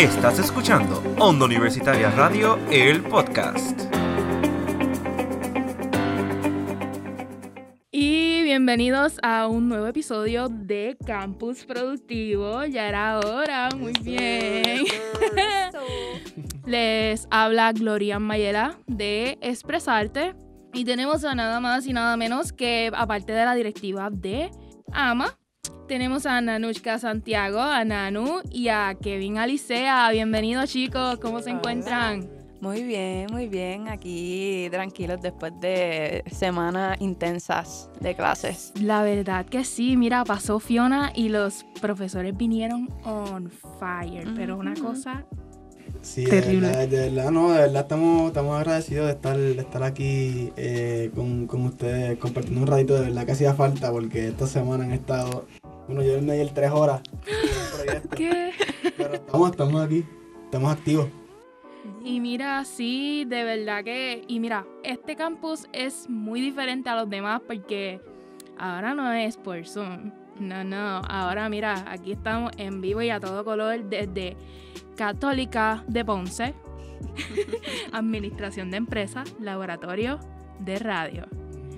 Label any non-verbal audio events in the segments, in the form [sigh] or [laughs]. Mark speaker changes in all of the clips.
Speaker 1: Estás escuchando Onda Universitaria Radio, el podcast.
Speaker 2: Y bienvenidos a un nuevo episodio de Campus Productivo. Ya era hora, muy bien. [laughs] Les habla Gloria Mayela de Expresarte. Y tenemos a nada más y nada menos que, aparte de la directiva de AMA, tenemos a Nanushka Santiago, a Nanu y a Kevin Alicea. Bienvenidos chicos, ¿cómo se encuentran?
Speaker 3: Muy bien, muy bien. Aquí tranquilos después de semanas intensas de clases.
Speaker 2: La verdad que sí, mira, pasó Fiona y los profesores vinieron on fire, pero una cosa
Speaker 4: Sí,
Speaker 2: Terrible.
Speaker 4: De verdad, de verdad, no, de verdad estamos, estamos agradecidos de estar, de estar aquí eh, con, con ustedes compartiendo un ratito, de verdad que hacía falta porque esta semana han estado, bueno, yo me ayer tres horas [laughs]
Speaker 2: ¿Qué?
Speaker 4: pero estamos, estamos aquí, estamos activos.
Speaker 2: Y mira, sí, de verdad que. Y mira, este campus es muy diferente a los demás porque ahora no es por Zoom. No, no. Ahora mira, aquí estamos en vivo y a todo color desde Católica de Ponce, [laughs] Administración de Empresas, Laboratorio de Radio.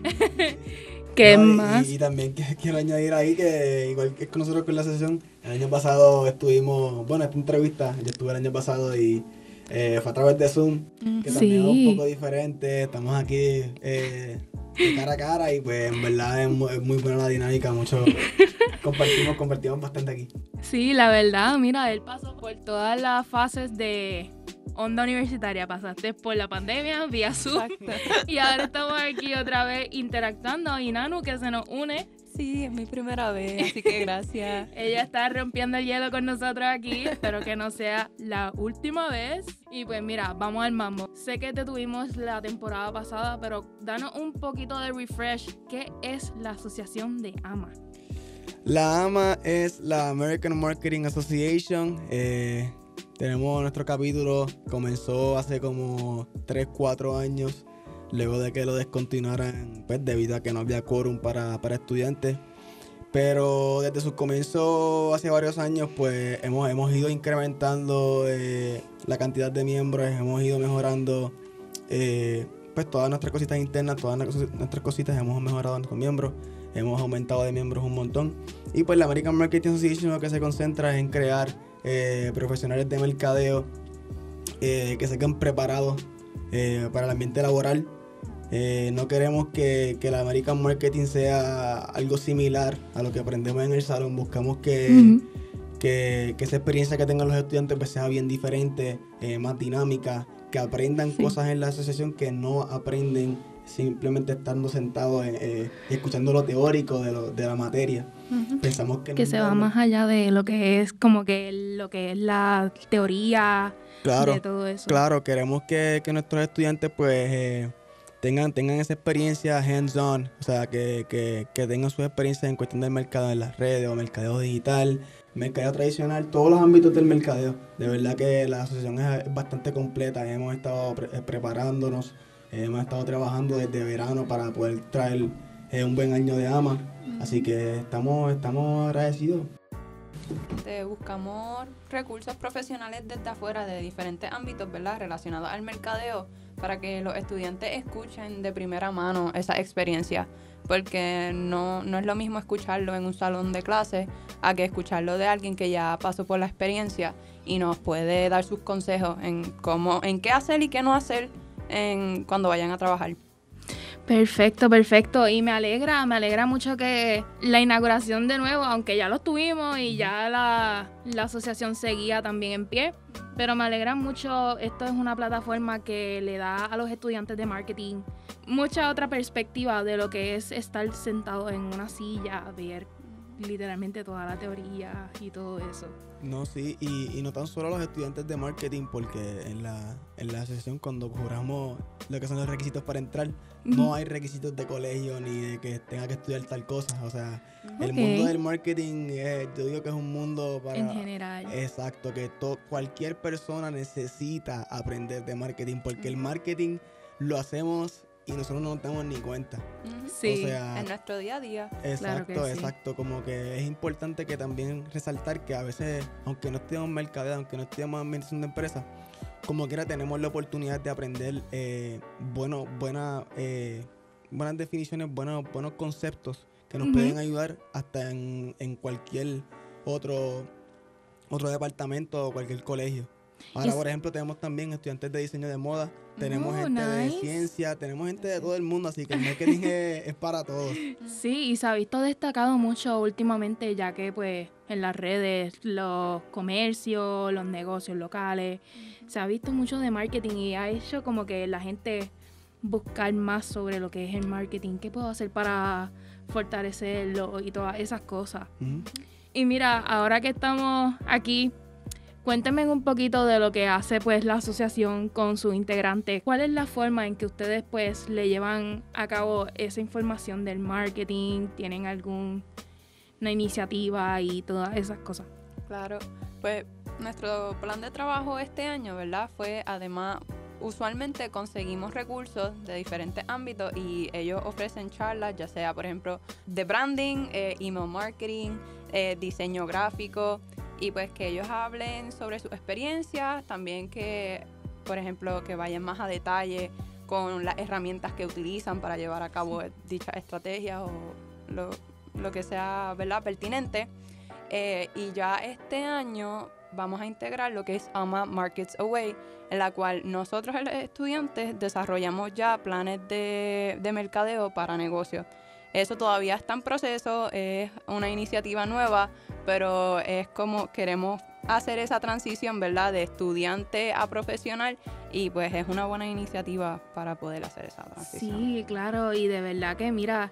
Speaker 2: [laughs] ¿Qué
Speaker 4: No,
Speaker 2: más?
Speaker 4: Y, y también que- [laughs] quiero añadir ahí que, igual que con nosotros con la sesión, el año pasado estuvimos, bueno, esta entrevista, yo estuve el año pasado y eh, fue a través de Zoom, que también es un
Speaker 2: Sí.
Speaker 4: poco diferente, estamos aquí eh, de cara a cara y pues en verdad es mu- es muy, buena la dinámica, mucho [laughs] compartimos, compartimos bastante aquí.
Speaker 2: Sí, la verdad, mira, él pasó por todas las fases de onda universitaria. Pasaste por la pandemia, vía Zoom, [laughs] y ahora estamos aquí otra vez interactuando. Y Nanu, que se nos une,
Speaker 3: Sí, es mi primera vez, así que [laughs] gracias.
Speaker 2: ella está rompiendo el hielo con nosotros aquí. Espero que no sea la última vez. Y pues mira, vamos al mambo. Sé que te tuvimos la temporada pasada, pero danos un poquito de refresh. ¿Qué es la asociación de AMA?
Speaker 4: La AMA es la American Marketing Association. eh, tenemos nuestro capítulo, comenzó hace como 3, 4 años, luego de que lo descontinuaran, pues debido a que no había quórum para, para estudiantes. Pero desde su comienzo hace varios años, pues hemos, hemos ido incrementando eh, la cantidad de miembros, hemos ido mejorando eh, pues todas nuestras cositas internas, todas nuestras cositas, hemos mejorado a nuestros miembros, hemos aumentado de miembros un montón. Y pues la American Marketing Association lo que se concentra es en crear eh, profesionales de mercadeo que se queden preparados para el ambiente laboral. Eh, no queremos que, que la American Marketing sea algo similar a lo que aprendemos en el salón. Buscamos que, que, que esa experiencia que tengan los estudiantes pues, sea bien diferente, eh, más dinámica, que aprendan
Speaker 2: Sí.
Speaker 4: cosas en la asociación que no aprenden simplemente estando sentados eh, eh, escuchando lo teórico de, lo- de la materia. Pensamos que,
Speaker 2: que
Speaker 4: no
Speaker 2: se va más allá de lo que es como que lo que es la teoría
Speaker 4: Claro,
Speaker 2: de todo eso.
Speaker 4: claro, queremos que, que nuestros estudiantes pues eh, tengan, tengan esa experiencia hands-on, o sea, que, que, que tengan sus experiencias en cuestión del mercado en las redes o mercadeo digital, mercadeo tradicional, todos los ámbitos del mercadeo. De verdad que la asociación es, bastante completa, hemos estado pre- eh, preparándonos, hemos estado trabajando desde verano para poder traer eh, un buen año de AMA, así que estamos, estamos agradecidos.
Speaker 3: Buscamos recursos profesionales desde afuera de diferentes ámbitos, ¿verdad? Relacionados al mercadeo para que los estudiantes escuchen de primera mano esa experiencia. Porque no, no es lo mismo escucharlo en un salón de clase a que escucharlo de alguien que ya pasó por la experiencia y nos puede dar sus consejos en cómo, en qué hacer y qué no hacer en, cuando vayan a trabajar.
Speaker 2: Perfecto, perfecto. Y me alegra, me alegra mucho que la inauguración de nuevo, aunque ya lo tuvimos y ya la, la asociación seguía también en pie, pero me alegra mucho, esto es una plataforma que le da a los estudiantes de marketing mucha otra perspectiva de lo que es estar sentado en una silla, ver literalmente toda la teoría y todo eso.
Speaker 4: No, sí, y, y no tan solo los estudiantes de marketing, porque en la, en la asociación cuando juramos lo que son los requisitos para entrar, no hay requisitos de colegio ni de que tenga que estudiar tal cosa. O sea, el mundo del marketing, eh, yo digo que es un mundo para...
Speaker 2: En general.
Speaker 4: Exacto, que to- cualquier persona necesita aprender de marketing, porque el marketing lo hacemos y nosotros no nos damos ni cuenta.
Speaker 2: Sí.
Speaker 4: O sea,
Speaker 3: En nuestro día a día.
Speaker 4: Exacto,
Speaker 2: que sí.
Speaker 4: exacto. Como que es importante que también resaltar que a veces, aunque no estudiamos mercadeo, aunque no estudiamos administración de empresas, como quiera tenemos la oportunidad de aprender eh, bueno, buena, eh, buenas definiciones, buenos, buenos conceptos que nos pueden ayudar hasta en, en cualquier otro, otro departamento o cualquier colegio. Ahora,
Speaker 2: Es-
Speaker 4: por ejemplo, tenemos también estudiantes de diseño de moda, tenemos
Speaker 2: Oh,
Speaker 4: gente de ciencia, tenemos gente de todo el mundo, así que el marketing es, [laughs] es para todos.
Speaker 2: Sí, y se ha visto destacado mucho últimamente, ya que pues en las redes, los comercios, los negocios locales, se ha visto mucho de marketing y ha hecho como que la gente buscar más sobre lo que es el marketing, qué puedo hacer para fortalecerlo y todas esas cosas. Y mira, ahora que estamos aquí, cuéntenme un poquito de lo que hace pues la asociación con sus integrantes. ¿Cuál es la forma en que ustedes pues le llevan a cabo esa información del marketing? ¿Tienen alguna iniciativa y todas esas cosas?
Speaker 3: Claro, pues nuestro plan de trabajo este año, ¿verdad? Fue además, usualmente conseguimos recursos de diferentes ámbitos y ellos ofrecen charlas, ya sea, por ejemplo, de branding, eh, email marketing, eh, diseño gráfico, y pues que ellos hablen sobre sus experiencias, también que, por ejemplo, que vayan más a detalle con las herramientas que utilizan para llevar a cabo dichas estrategias o lo, lo que sea, ¿verdad? Pertinente. Eh, y ya este año vamos a integrar lo que es AMA Markets Away, en la cual nosotros los estudiantes desarrollamos ya planes de, de mercadeo para negocios. Eso todavía está en proceso, es una iniciativa nueva, pero es como queremos hacer esa transición, ¿verdad? De estudiante a profesional y pues es una buena iniciativa para poder hacer esa transición.
Speaker 2: Sí, claro, y de verdad que mira,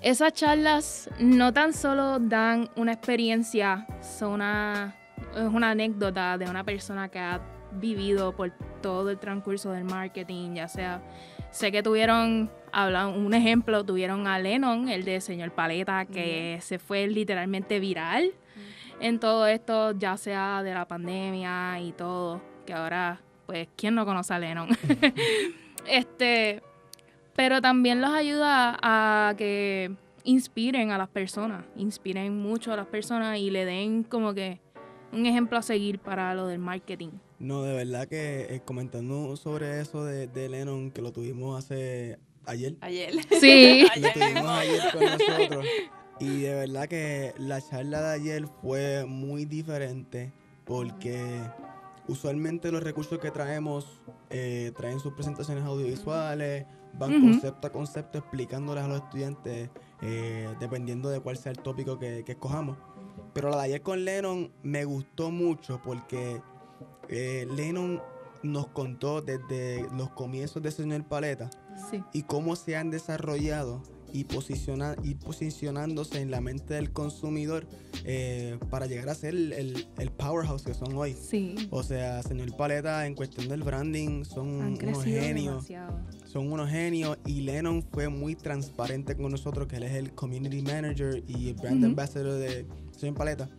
Speaker 2: esas charlas no tan solo dan una experiencia, son una, es una anécdota de una persona que ha vivido por todo el transcurso del marketing, ya sea, sé que tuvieron, hablan, un ejemplo, tuvieron a Lennon, el de Señor Paleta, que se fue literalmente viral en todo esto, ya sea de la pandemia y todo, que ahora, pues, ¿quién no conoce a Lennon? [laughs] este, pero también los ayuda a que inspiren a las personas, inspiren mucho a las personas y le den como que un ejemplo a seguir para lo del marketing.
Speaker 4: No, de verdad que eh, comentando sobre eso de, de Lennon, que lo tuvimos hace ayer,
Speaker 3: Ayer.
Speaker 2: Sí. [laughs]
Speaker 4: lo tuvimos ayer con nosotros. Y de verdad que la charla de ayer fue muy diferente porque usualmente los recursos que traemos eh, traen sus presentaciones audiovisuales, van concepto a concepto explicándoles a los estudiantes eh, dependiendo de cuál sea el tópico que, que escojamos. Pero la de ayer con Lennon me gustó mucho porque eh, Lennon nos contó desde los comienzos de Señor Paleta
Speaker 2: Sí.
Speaker 4: y cómo se han desarrollado y, posiciona, y posicionándose en la mente del consumidor eh, para llegar a ser el, el- el powerhouse que son hoy.
Speaker 2: Sí.
Speaker 4: O sea, señor Paleta, en cuestión del branding, son
Speaker 2: Han
Speaker 4: unos genios.
Speaker 2: demasiado.
Speaker 4: Son unos genios. Y Lennon fue muy transparente con nosotros, que él es el community manager y el brand
Speaker 2: Ujú.
Speaker 4: ambassador de señor Paleta.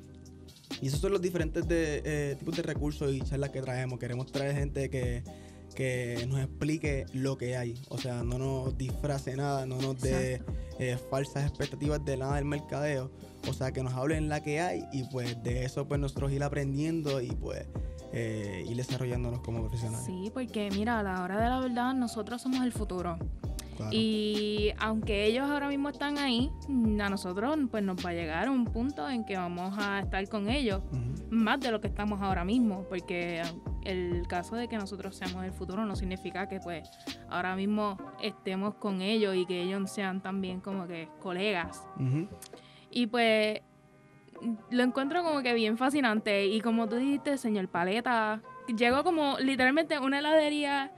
Speaker 4: Y esos son los diferentes de, eh, tipos de recursos y charlas que traemos. Queremos traer gente que, que nos explique lo que hay. O sea, no nos disfrace nada, no nos dé eh, falsas expectativas de nada del mercadeo. O sea, que nos hablen la que hay y pues de eso pues nosotros ir aprendiendo y pues eh, ir desarrollándonos como profesionales.
Speaker 2: Sí, porque mira, a la hora de la verdad, nosotros somos el futuro.
Speaker 4: Claro.
Speaker 2: Y aunque ellos ahora mismo están ahí, a nosotros pues nos va a llegar un punto en que vamos a estar con ellos más de lo que estamos ahora mismo, porque el caso de que nosotros seamos el futuro no significa que pues ahora mismo estemos con ellos y que ellos sean también como que colegas. Y pues lo encuentro como que bien fascinante y como tú dijiste, señor Paleta, llegó como literalmente una heladería.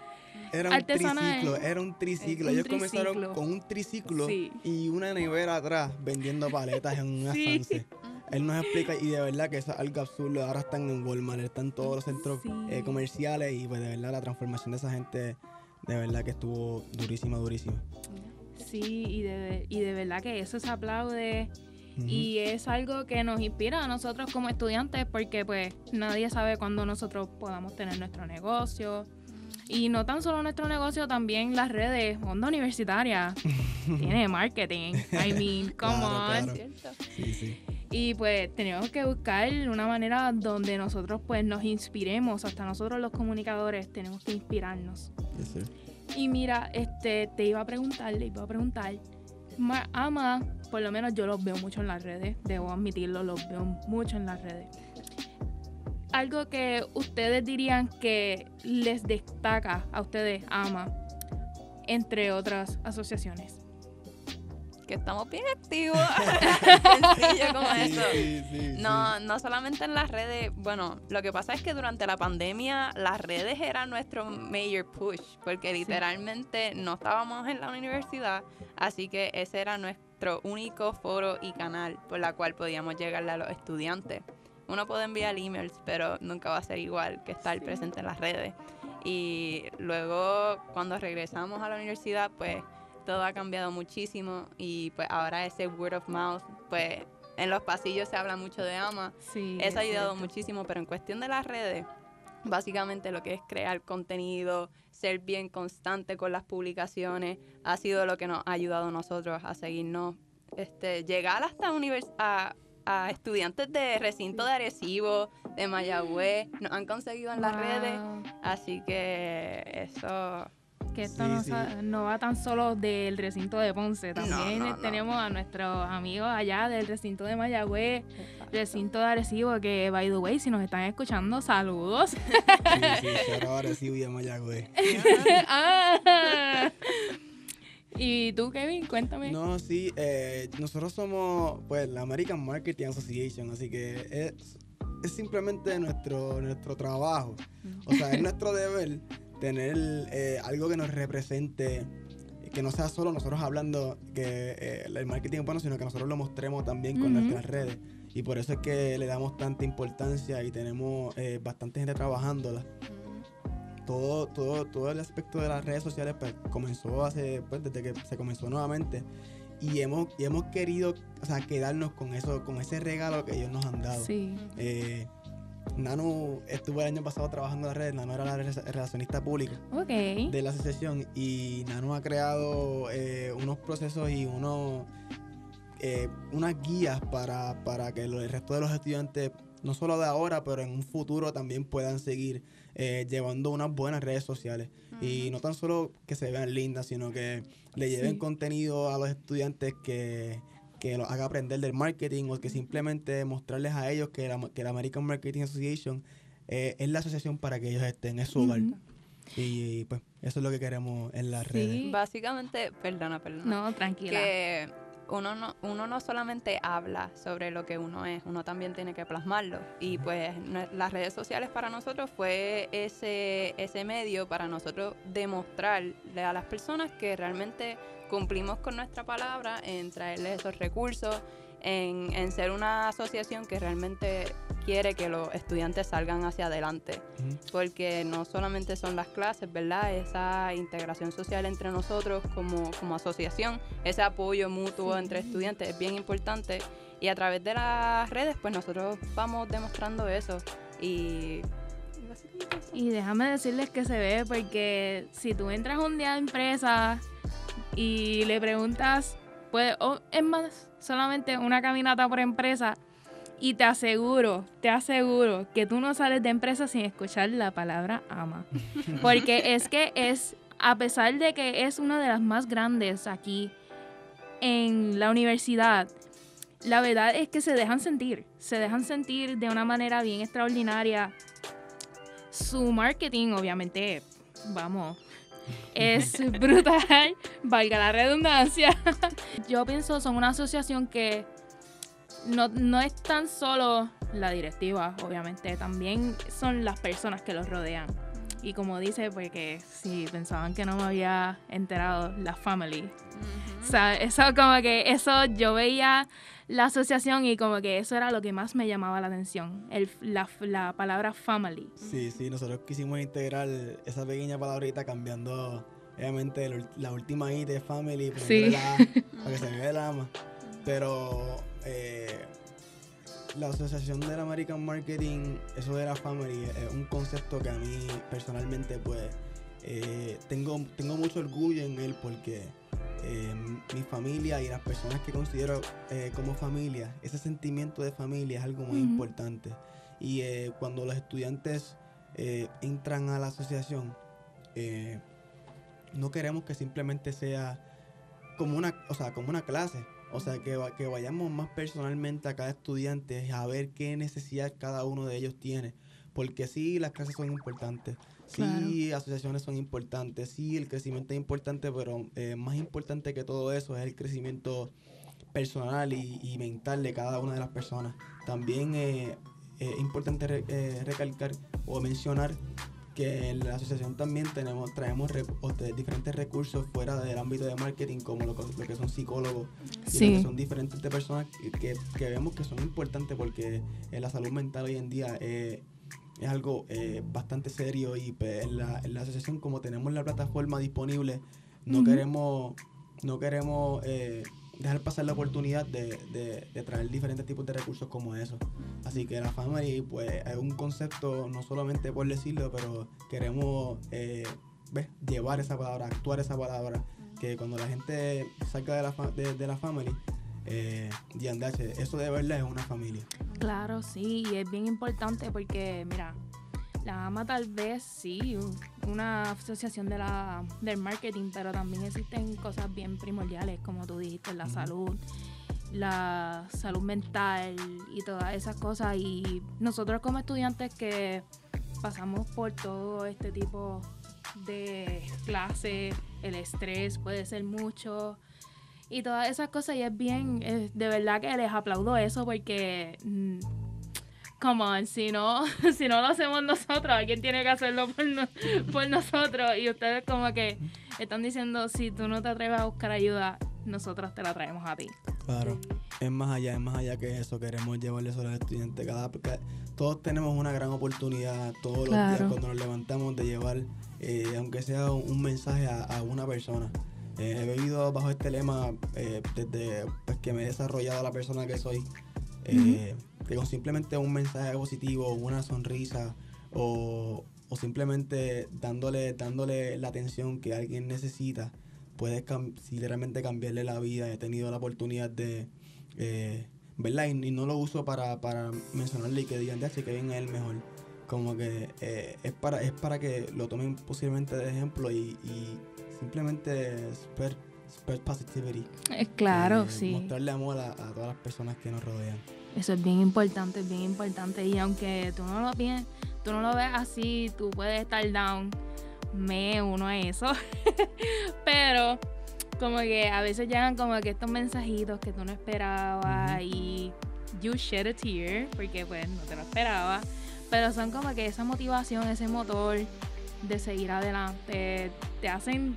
Speaker 4: Era un
Speaker 2: Artesanal.
Speaker 4: triciclo, era un triciclo.
Speaker 2: Un
Speaker 4: Ellos comenzaron con un triciclo
Speaker 2: Sí.
Speaker 4: y una nevera atrás vendiendo paletas en una
Speaker 2: Sí. [laughs]
Speaker 4: Él nos explica y de verdad que eso es algo absurdo. Ahora están en Walmart, están en todos los centros
Speaker 2: Sí.
Speaker 4: eh, comerciales y pues de verdad la transformación de esa gente de verdad que estuvo durísima, durísima.
Speaker 2: Sí, y de, y de verdad que eso se aplaude y es algo que nos inspira a nosotros como estudiantes porque pues nadie sabe cuándo nosotros podamos tener nuestro negocio. Y no tan solo nuestro negocio, también las redes, Onda Universitaria, [laughs] tiene marketing. I mean, come
Speaker 4: Claro,
Speaker 2: on.
Speaker 4: claro.
Speaker 3: ¿Cierto?
Speaker 4: Sí, sí.
Speaker 2: Y pues tenemos que buscar una manera donde nosotros pues nos inspiremos, hasta nosotros los comunicadores tenemos que inspirarnos.
Speaker 4: Yes, sir.
Speaker 2: Y mira, este, te iba a preguntar, le iba a preguntar, Ma- Ama, por lo menos yo los veo mucho en las redes, debo admitirlo, los veo mucho en las redes. Algo que ustedes dirían que les destaca a ustedes, Ama, entre otras asociaciones.
Speaker 3: Que estamos bien activos. [laughs] Sencillo como
Speaker 4: Sí,
Speaker 3: eso.
Speaker 4: sí, sí,
Speaker 3: No, no solamente en las redes. Bueno, lo que pasa es que durante la pandemia las redes eran nuestro major push, porque literalmente no estábamos en la universidad, así que ese era nuestro único foro y canal por la cual podíamos llegarle a los estudiantes. Uno puede enviar emails, pero nunca va a ser igual que estar presente en las redes. Y luego cuando regresamos a la universidad, pues todo ha cambiado muchísimo y pues ahora ese word of mouth, pues en los pasillos se habla mucho de AMA.
Speaker 2: Sí.
Speaker 3: Eso ha ayudado
Speaker 2: cierto.
Speaker 3: muchísimo, pero en cuestión de las redes, básicamente lo que es crear contenido, ser bien constante con las publicaciones, ha sido lo que nos ha ayudado a nosotros a seguirnos, este, llegar hasta a, a estudiantes de recinto de Arecibo, de Mayagüez, nos han conseguido en las
Speaker 2: Wow.
Speaker 3: redes, así que eso
Speaker 2: Que esto
Speaker 4: Sí,
Speaker 2: no,
Speaker 4: sí.
Speaker 2: sa- no va tan solo del recinto de Ponce, también
Speaker 3: no, no.
Speaker 2: tenemos a nuestros amigos allá del recinto de Mayagüez, recinto de Arecibo, que by the way, si nos están escuchando, saludos.
Speaker 4: Sí, sí, [laughs] Arecibo y a Mayagüez. [laughs]
Speaker 2: Ah. Y tú, Kevin, cuéntame.
Speaker 4: No, sí, eh, nosotros somos pues la American Marketing Association, así que es, es simplemente nuestro, nuestro trabajo. O sea, es [laughs] nuestro deber tener eh, algo que nos represente, que no sea solo nosotros hablando que eh, el marketing es bueno, sino que nosotros lo mostremos también con nuestras redes. Y por eso es que le damos tanta importancia y tenemos eh, bastante gente trabajándola. Todo, todo, todo el aspecto de las redes sociales pues, comenzó hace, pues, desde que se comenzó nuevamente. Y hemos, y hemos querido, o sea, quedarnos con eso, con ese regalo que ellos nos han dado.
Speaker 2: Sí.
Speaker 4: Eh, Nano estuvo el año pasado trabajando en las redes, Nano era la re- relacionista pública de la asociación y Nano ha creado eh, unos procesos y unos eh, unas guías para, para que el resto de los estudiantes, no solo de ahora, pero en un futuro también puedan seguir eh, llevando unas buenas redes sociales. Y no tan solo que se vean lindas, sino que le lleven
Speaker 2: Sí.
Speaker 4: contenido a los estudiantes que, que los haga aprender del marketing o que simplemente mostrarles a ellos que la, que la American Marketing Association eh, es la asociación para que ellos estén, es su hogar. Y pues eso es lo que queremos en las
Speaker 2: Sí.
Speaker 4: redes.
Speaker 3: Básicamente, perdona, perdona.
Speaker 2: No, tranquila.
Speaker 3: que uno no, uno no solamente habla sobre lo que uno es, uno también tiene que plasmarlo. Y pues las redes sociales para nosotros fue ese, ese medio para nosotros demostrarle a las personas que realmente cumplimos con nuestra palabra en traerles esos recursos, en, en ser una asociación que realmente quiere que los estudiantes salgan hacia adelante. Porque no solamente son las clases, ¿verdad? Esa integración social entre nosotros como, como asociación, ese apoyo mutuo entre estudiantes es bien importante. Y a través de las redes pues nosotros vamos demostrando eso. Y... Y
Speaker 2: déjame decirles que se ve porque si tú entras un día a empresa y le preguntas, o es más, solamente una caminata por empresa y te aseguro, te aseguro que tú no sales de empresa sin escuchar la palabra ama. [laughs] Porque es que es, a pesar de que es una de las más grandes aquí en la universidad, la verdad es que se dejan sentir, se dejan sentir de una manera bien extraordinaria su marketing, obviamente, vamos, es brutal, [laughs] valga la redundancia. [laughs] Yo pienso son una asociación que no, no es tan solo la directiva, obviamente, también son las personas que los rodean. Y como dice, porque si pensaban que no me había enterado, la family. O sea, eso como que, eso yo veía la asociación y como que eso era lo que más me llamaba la atención, el, la, la palabra family.
Speaker 4: Sí, sí, nosotros quisimos integrar esa pequeña palabrita cambiando, obviamente, el la última I de family,
Speaker 2: Sí.
Speaker 4: la [laughs] para que se vea el ama. Pero eh, la asociación del American Marketing, eso de la family, es un concepto que a mí personalmente, pues, eh, tengo, tengo mucho orgullo en él porque eh, mi familia y las personas que considero eh, como familia, ese sentimiento de familia es algo muy importante. Y eh, cuando los estudiantes entran a la asociación, no queremos que simplemente sea como una, o sea, como una clase. O sea, que, que vayamos más personalmente a cada estudiante a ver qué necesidad cada uno de ellos tiene. Porque sí, las clases son importantes. Sí, asociaciones son importantes. Sí, el crecimiento es importante, pero eh, más importante que todo eso es el crecimiento personal y, y mental de cada una de las personas. También eh, es importante re- eh, recalcar o mencionar que en la asociación también tenemos traemos re- o te- diferentes recursos fuera del ámbito de marketing como lo, que- lo que son psicólogos y lo
Speaker 2: Sí.
Speaker 4: que son diferentes de personas que, vemos que son importantes porque eh, la salud mental hoy en día eh, es algo eh, bastante serio y pues, en, la, en la asociación como tenemos la plataforma disponible no queremos no queremos eh, dejar pasar la oportunidad de, de- de traer diferentes tipos de recursos como eso así que la family pues es un concepto no solamente por decirlo pero queremos eh, ¿ves? llevar esa palabra actuar esa palabra que cuando la gente salga de la, fa- de, de la family eh, D&H, eso de verdad es una familia
Speaker 2: Claro, sí, y es bien importante porque, mira, la AMA tal vez sí, una asociación de la, del marketing, pero también existen cosas bien primordiales, como tú dijiste, la salud, la salud mental y todas esas cosas. Y nosotros como estudiantes que pasamos por todo este tipo de clases, el estrés puede ser mucho y todas esas cosas y es bien, de verdad que les aplaudo eso porque, mm, come on, si no, [laughs] si no lo hacemos nosotros, alguien tiene que hacerlo por, no- por nosotros y ustedes como que están diciendo, si tú no te atreves a buscar ayuda, nosotros te la traemos a ti.
Speaker 4: Claro, es más allá, es más allá que eso. Queremos llevarle eso a los estudiantes. Cada, ca- todos tenemos una gran oportunidad todos los días cuando nos levantamos de llevar, eh, aunque sea un, un mensaje a, a una persona. Eh, he vivido bajo este lema eh, desde pues, que me he desarrollado la persona que soy. Eh, Que con simplemente un mensaje positivo, una sonrisa o, o simplemente dándole, dándole la atención que alguien necesita, puedes cam- literalmente cambiarle la vida. He tenido la oportunidad de, eh, ¿verdad? Y, y no lo uso para, para mencionarle y que digan, ya, que bien es el mejor. Como que eh, es, para, es para que lo tomen posiblemente de ejemplo y, y simplemente spread, spread positivity.
Speaker 2: Es claro,
Speaker 4: Eh,
Speaker 2: sí.
Speaker 4: Mostrarle amor a, a todas las personas que nos rodean.
Speaker 2: Eso es bien importante, es bien importante. Y aunque tú no lo piens, tú no lo ves así, tú puedes estar down. Me uno a eso. [laughs] Pero como que a veces llegan como que estos mensajitos que tú no esperabas y you shed a tear porque pues no te lo esperabas. Pero son como que esa motivación, ese motor de seguir adelante, te hacen,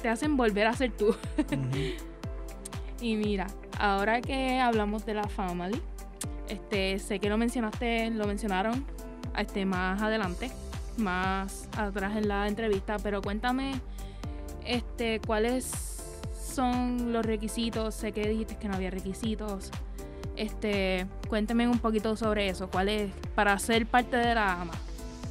Speaker 2: te hacen volver a ser tú. [laughs] Y mira, ahora que hablamos de la family, este, sé que lo mencionaste, lo mencionaron este, más adelante, más atrás en la entrevista, pero cuéntame este, cuáles son los requisitos. Sé que dijiste que no había requisitos. Este, cuéntame un poquito sobre eso. ¿Cuál es para ser parte de la AMA?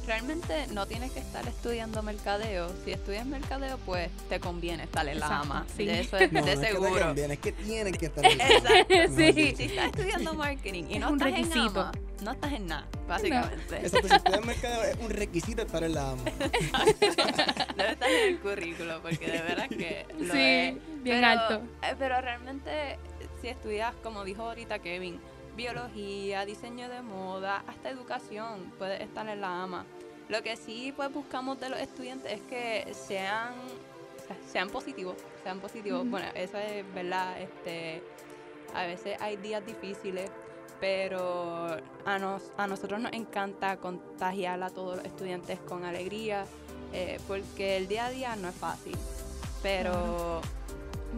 Speaker 3: Realmente no tienes que estar estudiando mercadeo. Si estudias mercadeo, pues te conviene estar en la
Speaker 2: Exacto,
Speaker 3: AMA.
Speaker 2: sí.
Speaker 3: De eso [laughs] es
Speaker 4: No,
Speaker 3: de
Speaker 4: no es que te
Speaker 3: seguro.
Speaker 4: conviene, es que tienes que estar [laughs] en
Speaker 3: Exacto.
Speaker 2: Sí.
Speaker 3: Si estás estudiando marketing y
Speaker 2: Es
Speaker 3: no
Speaker 2: un
Speaker 3: estás
Speaker 2: requisito.
Speaker 3: en AMA, no estás en nada, básicamente.
Speaker 4: Exacto, si estudias mercadeo es un requisito estar en la AMA.
Speaker 3: Debe [laughs] estar en el currículo porque de verdad que lo
Speaker 2: Sí,
Speaker 3: es.
Speaker 2: bien
Speaker 3: Pero,
Speaker 2: alto.
Speaker 3: eh, Pero realmente, si estudias, como dijo ahorita Kevin, biología, diseño de moda, hasta educación, puedes estar en la AMA. Lo que sí pues buscamos de los estudiantes es que sean, sean positivos, sean positivos. Bueno, eso es verdad, este, a veces hay días difíciles, pero a, nos, a nosotros nos encanta contagiar a todos los estudiantes con alegría, eh, porque el día a día no es fácil, pero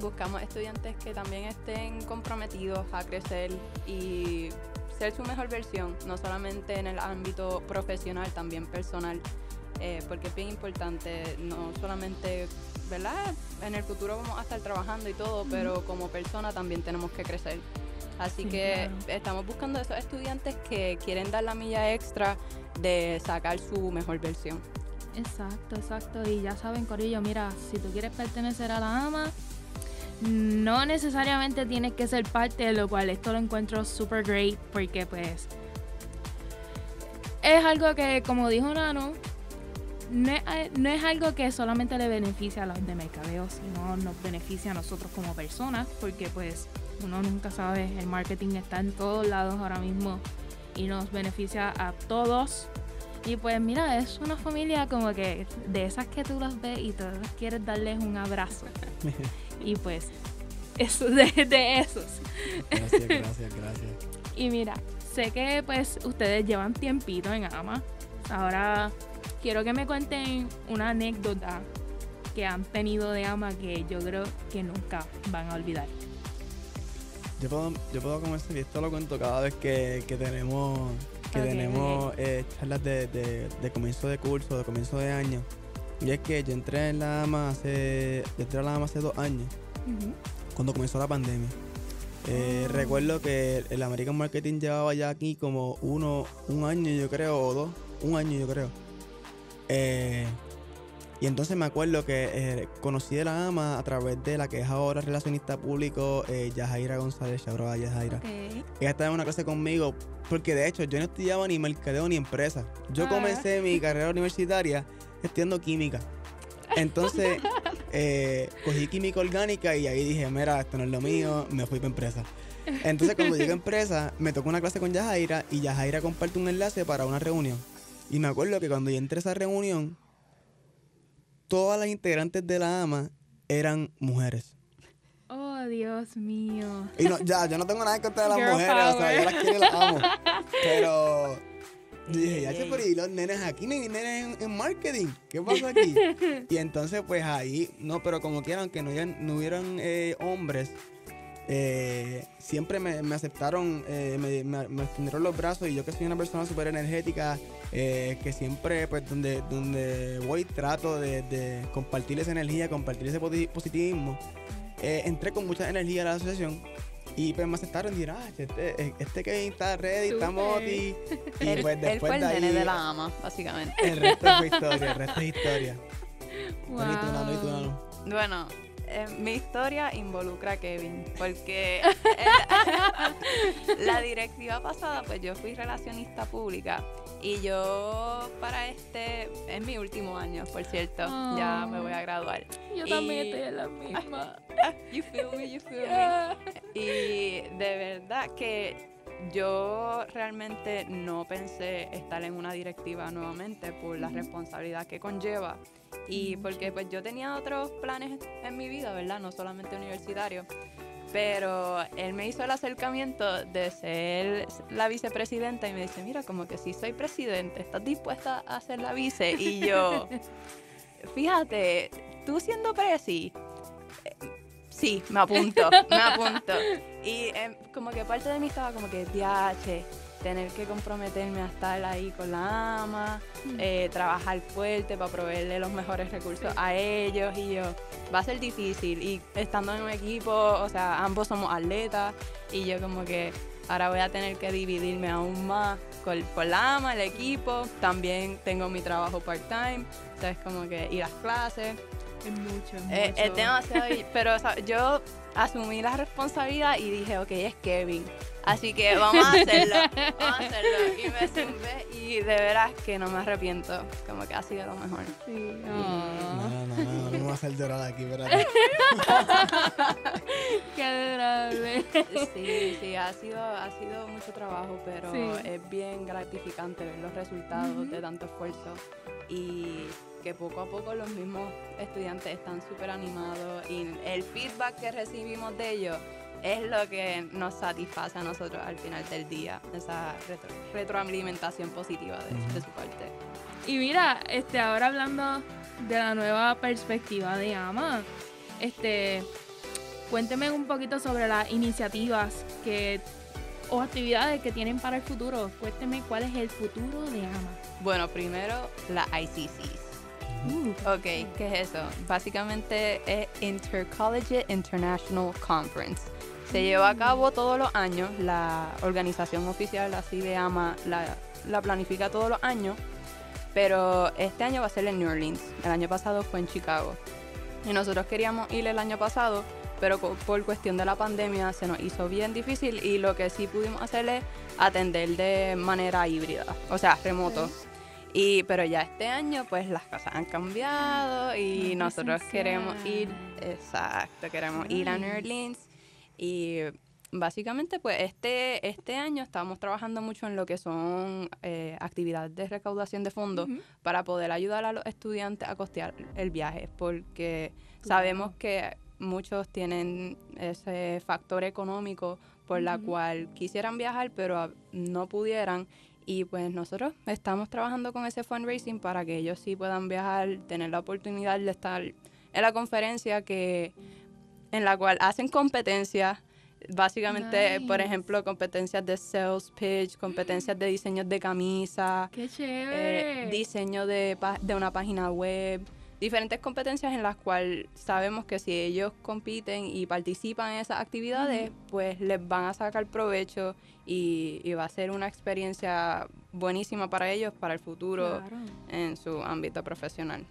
Speaker 3: buscamos estudiantes que también estén comprometidos a crecer y ser su mejor versión, no solamente en el ámbito profesional, también personal, eh, porque es bien importante, no solamente, ¿verdad? En el futuro vamos a estar trabajando y todo, pero como persona también tenemos que crecer. Así
Speaker 2: Sí,
Speaker 3: que
Speaker 2: claro.
Speaker 3: estamos buscando esos estudiantes que quieren dar la milla extra de sacar su mejor versión.
Speaker 2: Exacto, exacto. Y ya saben, Corillo, mira, si tú quieres pertenecer a la AMA, no necesariamente tienes que ser parte, de lo cual esto lo encuentro super great, porque pues es algo que, como dijo Nano, no es, no es algo que solamente le beneficia a los de mercadeo, sino nos beneficia a nosotros como personas, porque pues uno nunca sabe, el marketing está en todos lados ahora mismo y nos beneficia a todos. Y pues mira, es una familia como que de esas que tú las ves y todos quieres darles un abrazo. [laughs] y pues eso [laughs] de, de esos.
Speaker 4: Gracias, gracias, gracias. [laughs]
Speaker 2: Y mira, sé que pues ustedes llevan tiempito en AMA. Ahora quiero que me cuenten una anécdota que han tenido de AMA que yo creo que nunca van a olvidar.
Speaker 4: Yo puedo, yo puedo comenzar y esto lo cuento cada vez que, que tenemos que tenemos eh, charlas de, de, de comienzo de curso, de comienzo de año. Y es que yo entré en la AMA hace, yo entré a la AMA hace dos años, cuando comenzó la pandemia. Eh,
Speaker 2: Ah.
Speaker 4: Recuerdo que el American Marketing llevaba ya aquí como uno, un año yo creo, o dos, un año yo creo. Eh, y entonces me acuerdo que eh, conocí de la AMA a través de la que es ahora relacionista público, Yajaira González, Chabro Yajaira. Ella estaba en una clase conmigo, porque de hecho yo no estudiaba ni mercadeo ni empresa. Yo
Speaker 2: Ah.
Speaker 4: comencé mi carrera universitaria estudiando química. [laughs] Entonces eh, cogí química orgánica y ahí dije, mira, esto no es lo mío, me fui para empresa. Entonces cuando llegué a empresa, me tocó una clase con Yajaira y Yajaira comparte un enlace para una reunión. Y me acuerdo que cuando yo entré a esa reunión, todas las integrantes de la AMA eran mujeres.
Speaker 2: Oh, Dios mío.
Speaker 4: Y no, ya, yo no tengo nada en contra de las
Speaker 2: Girl
Speaker 4: mujeres, o sea,
Speaker 2: power.
Speaker 4: yo las quiero y las amo. [laughs] Pero dije, ya pero y los nenes aquí, hay nenes en, en marketing. ¿Qué pasa aquí? [laughs] y entonces, pues ahí, no, pero como quieran, que no, hubieran- no hubieran eh, hombres, eh, siempre me, me aceptaron, eh, me, me, me extendieron los brazos y yo que soy una persona súper energética, eh, que siempre, pues, donde, donde voy trato de, de compartir esa energía, compartir ese positivismo. Entré con mucha energía a la asociación y pues me aceptaron y dijeron, ah, este, este Kevin está ready, está moti. Y pues
Speaker 3: él
Speaker 4: después
Speaker 3: fue el
Speaker 4: de ahí,
Speaker 3: nene de la ama, básicamente.
Speaker 4: el resto fue historia, el resto es historia. Y tú, Nano, y tú.
Speaker 3: Bueno, eh, mi historia involucra a Kevin, porque [laughs] la directiva pasada, pues yo fui relacionista pública y yo para este, es mi último año, por cierto, ya me voy a graduar.
Speaker 2: Yo también estoy en la misma.
Speaker 3: You feel me, you feel me.
Speaker 2: Ah. [laughs]
Speaker 3: Y de verdad que yo realmente no pensé estar en una directiva nuevamente por la responsabilidad que conlleva y porque pues yo tenía otros planes en mi vida, ¿verdad? No solamente universitario. Pero él me hizo el acercamiento de ser la vicepresidenta y me dice, mira, como que si soy presidente, ¿estás dispuesta a ser la vice? Y [laughs] yo, fíjate, tú siendo presi, eh, sí, me apunto, me apunto. [laughs] Y em, como que parte de mí estaba como que, diache, tener que comprometerme a estar ahí con la ama, eh, trabajar fuerte para proveerle los mejores recursos a ellos y yo, va a ser difícil. Y estando en un equipo, o sea, ambos somos atletas y yo como que ahora voy a tener que dividirme aún más con, con la ama, el equipo. También tengo mi trabajo part-time, o sea, es como que ir a las clases.
Speaker 2: Es mucho, es
Speaker 3: Eh,
Speaker 2: mucho.
Speaker 3: es demasiado. Pero o sea, yo asumí la responsabilidad y dije, ok, es Kevin. Así que vamos a hacerlo. Vamos a hacerlo. Y me zumbé y de veras que no me arrepiento. Como que ha sido lo mejor.
Speaker 2: Sí.
Speaker 4: No,
Speaker 2: Ah,
Speaker 4: no, no, no, no me voy a hacer llorar aquí, espérate. [laughs]
Speaker 2: Qué adorable.
Speaker 3: Sí, sí, ha sido, ha sido mucho trabajo, pero
Speaker 2: Sí.
Speaker 3: es bien gratificante ver los resultados de tanto esfuerzo y que poco a poco los mismos estudiantes están súper animados y el feedback que recibimos de ellos es lo que nos satisface a nosotros al final del día, esa retro- retroalimentación positiva de, de su parte.
Speaker 2: Y mira, este, ahora hablando de la nueva perspectiva de AMA, este, cuénteme un poquito sobre las iniciativas que o actividades que tienen para el futuro. Cuénteme cuál es el futuro de AMA.
Speaker 3: Bueno, primero la ICCs. Ok, ¿qué es eso? Básicamente es Intercollegiate International Conference. Se lleva a cabo todos los años, la organización oficial así de AMA la, la planifica todos los años Pero este año va a ser en New Orleans. El año pasado fue en Chicago. Y nosotros queríamos ir el año pasado, pero por cuestión de la pandemia se nos hizo bien difícil y lo que sí pudimos hacer es atender de manera híbrida, o sea, remoto. Y, pero ya este año, pues las cosas han cambiado y nosotros queremos ir, exacto, queremos ir a New Orleans. Y básicamente, pues este, este año estamos trabajando mucho en lo que son eh, actividades de recaudación de fondos para poder ayudar a los estudiantes a costear el viaje, porque sabemos que muchos tienen ese factor económico por la cual quisieran viajar, pero no pudieran. Y pues nosotros estamos trabajando con ese fundraising para que ellos sí puedan viajar, tener la oportunidad de estar en la conferencia que en la cual hacen competencias, básicamente, por ejemplo, competencias de sales pitch, competencias de diseños de camisa,
Speaker 2: ¡Qué
Speaker 3: eh,
Speaker 2: chévere!
Speaker 3: diseño de, de una página web, diferentes competencias en las cuales sabemos que si ellos compiten y participan en esas actividades, pues les van a sacar provecho y, y va a ser una experiencia buenísima para ellos, para el futuro
Speaker 2: Claro.
Speaker 3: en su ámbito profesional.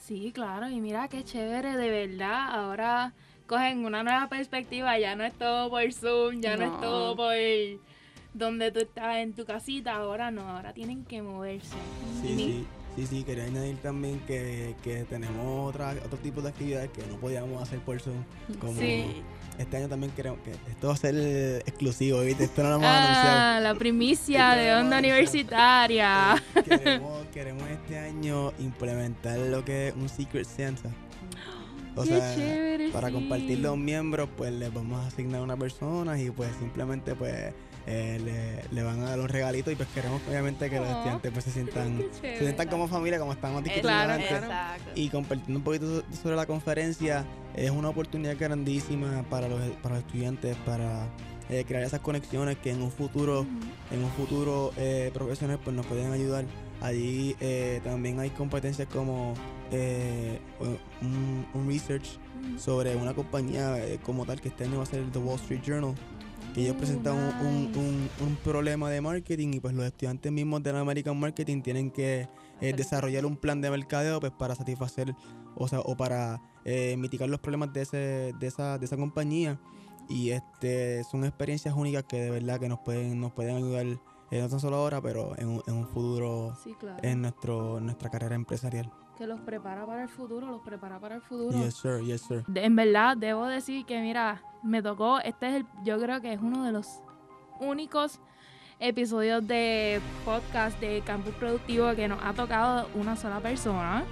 Speaker 2: Sí, claro, y mira qué chévere, de verdad. Ahora cogen una nueva perspectiva, ya no es todo por Zoom, ya no,
Speaker 3: No.
Speaker 2: es todo por donde tú estás en tu casita, ahora no, ahora tienen que moverse.
Speaker 4: Sí, sí, sí, sí, quería añadir también que, que tenemos otra, otro tipo de actividades que no podíamos hacer por Zoom. Como
Speaker 2: Sí.
Speaker 4: este año también queremos que esto va a ser exclusivo, ¿viste? Esto no lo hemos anunciado.
Speaker 2: Ah, la primicia de Onda. Universitaria.
Speaker 4: Eh, queremos, queremos este año implementar lo que es un Secret Santa. [gasps] O
Speaker 2: Qué
Speaker 4: sea,
Speaker 2: chévere,
Speaker 4: para
Speaker 2: sí.
Speaker 4: compartir los miembros, pues les vamos a asignar una persona y pues simplemente pues eh, le, le van a dar los regalitos y pues queremos obviamente que los estudiantes pues se sientan, se sientan como familia, como estamos discutiendo. Y compartiendo un poquito so- sobre la conferencia, es una oportunidad grandísima para los, para los estudiantes, para eh, crear esas conexiones que en un futuro,
Speaker 2: Ujú.
Speaker 4: en un futuro eh, profesional pues nos pueden ayudar. Allí eh, también hay competencias como un, un research sobre una compañía como tal que este año va a ser el The Wall Street Journal que ellos presentan un, un- un- un problema de marketing y pues los estudiantes mismos de la American Marketing tienen que eh, desarrollar un plan de mercadeo pues para satisfacer o sea o para eh, mitigar los problemas de ese de esa de esa compañía. Y este son experiencias únicas que de verdad que nos pueden nos pueden ayudar eh, no tan solo ahora pero en un, en un futuro
Speaker 2: Sí, claro.
Speaker 4: en nuestro en nuestra carrera empresarial
Speaker 2: Que los prepara para el futuro, los prepara para el futuro.
Speaker 4: yes sir yes sir
Speaker 2: De- en verdad, debo decir que, mira, me tocó, este es el, yo creo que es uno de los únicos episodios de podcast de Campus Productivo que nos ha tocado una sola persona.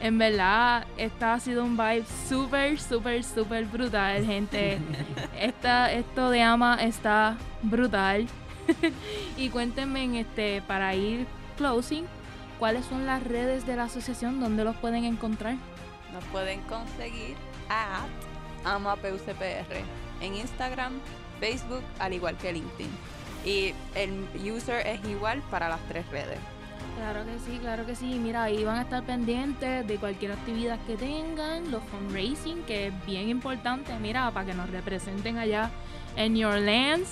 Speaker 2: En verdad, esta ha sido un vibe súper, súper, súper brutal, gente. [laughs] Esta, esto de Ama está brutal. [laughs] y cuéntenme, en este, para ir closing, ¿cuáles son las redes de la asociación donde los pueden encontrar?
Speaker 3: Nos pueden conseguir at AmaPUCPR en Instagram, Facebook, al igual que LinkedIn. Y el user es igual para las tres redes.
Speaker 2: Claro que sí, claro que sí. Mira, ahí van a estar pendientes de cualquier actividad que tengan, los fundraising, que es bien importante, mira, para que nos representen allá en New Orleans.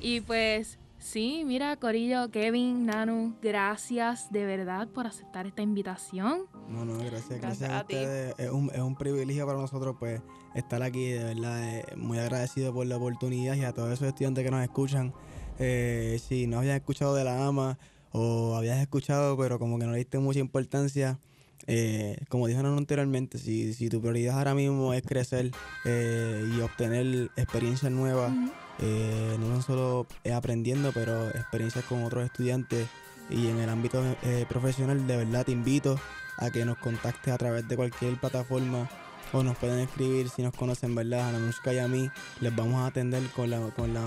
Speaker 2: Y pues sí, mira, Corillo, Kevin, Nanu, gracias de verdad por aceptar esta invitación.
Speaker 4: No, no, gracias, gracias,
Speaker 3: Gracias
Speaker 4: a,
Speaker 3: a ti.
Speaker 4: ustedes. Es un, es un privilegio para nosotros pues estar aquí, de verdad, eh, muy agradecido por la oportunidad y a todos esos estudiantes que nos escuchan. Eh, si no habías escuchado de la AMA o habías escuchado pero como que no le diste mucha importancia, eh, como dijeron anteriormente, si, si tu prioridad ahora mismo es crecer eh, y obtener experiencias nuevas, eh, no solo aprendiendo, pero experiencias con otros estudiantes y en el ámbito eh, profesional, de verdad te invito a que nos contactes a través de cualquier plataforma o nos pueden escribir si nos conocen, ¿verdad? A Nanushka y a mí, les vamos a atender con la, con la,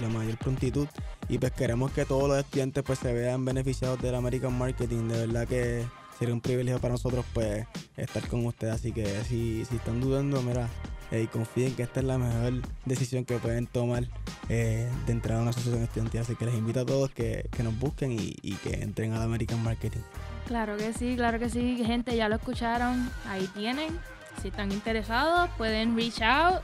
Speaker 4: la mayor prontitud y pues queremos que todos los estudiantes pues se vean beneficiados del American Marketing, de verdad que sería un privilegio para nosotros pues estar con ustedes, así que si, si están dudando, mira, eh, confíen que esta es la mejor decisión que pueden tomar eh, de entrar a una asociación estudiantil. Así que les invito a todos que, que nos busquen y, y que entren al American Marketing.
Speaker 2: Claro que sí, claro que sí, gente, ya lo escucharon, ahí tienen. Si están interesados, pueden reach out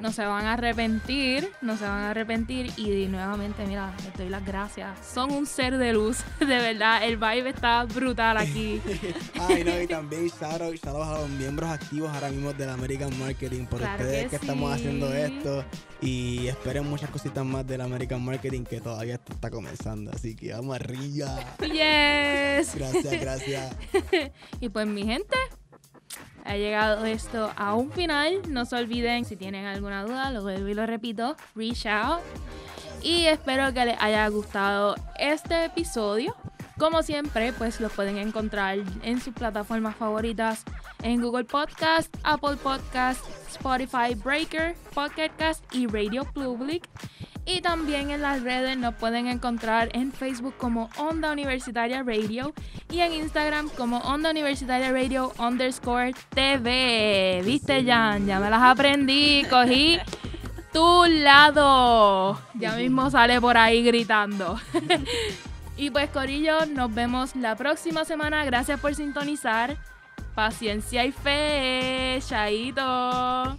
Speaker 2: no se van a arrepentir, no se van a arrepentir y nuevamente, mira, les doy las gracias. Son un ser de luz, [laughs] de verdad, el vibe está brutal aquí. [laughs]
Speaker 4: Ay, no, y también out a los miembros activos ahora mismo del American Marketing por
Speaker 2: Claro
Speaker 4: ustedes
Speaker 2: que
Speaker 4: que, estamos haciendo esto y esperen muchas cositas más del American Marketing que todavía esto está comenzando, así que vamos arriba.
Speaker 2: Yes.
Speaker 4: Gracias, gracias. [laughs]
Speaker 2: Y pues mi gente, ha llegado esto a un final. No se olviden, si tienen alguna duda, lo vuelvo y lo repito, reach out. Y espero que les haya gustado este episodio. Como siempre, pues lo pueden encontrar en sus plataformas favoritas en Google Podcast, Apple Podcast, Spotify, Breaker, Pocket Cast y Radio Public. Y también en las redes nos pueden encontrar en Facebook como Onda Universitaria Radio y en Instagram como Onda Universitaria Radio underscore TV. ¿Viste, Jan? Ya me las aprendí. Cogí tu lado. Ya mismo sale por ahí gritando. [laughs] y pues, Corillo, nos vemos la próxima semana. Gracias por sintonizar. Paciencia y fe. Chaito.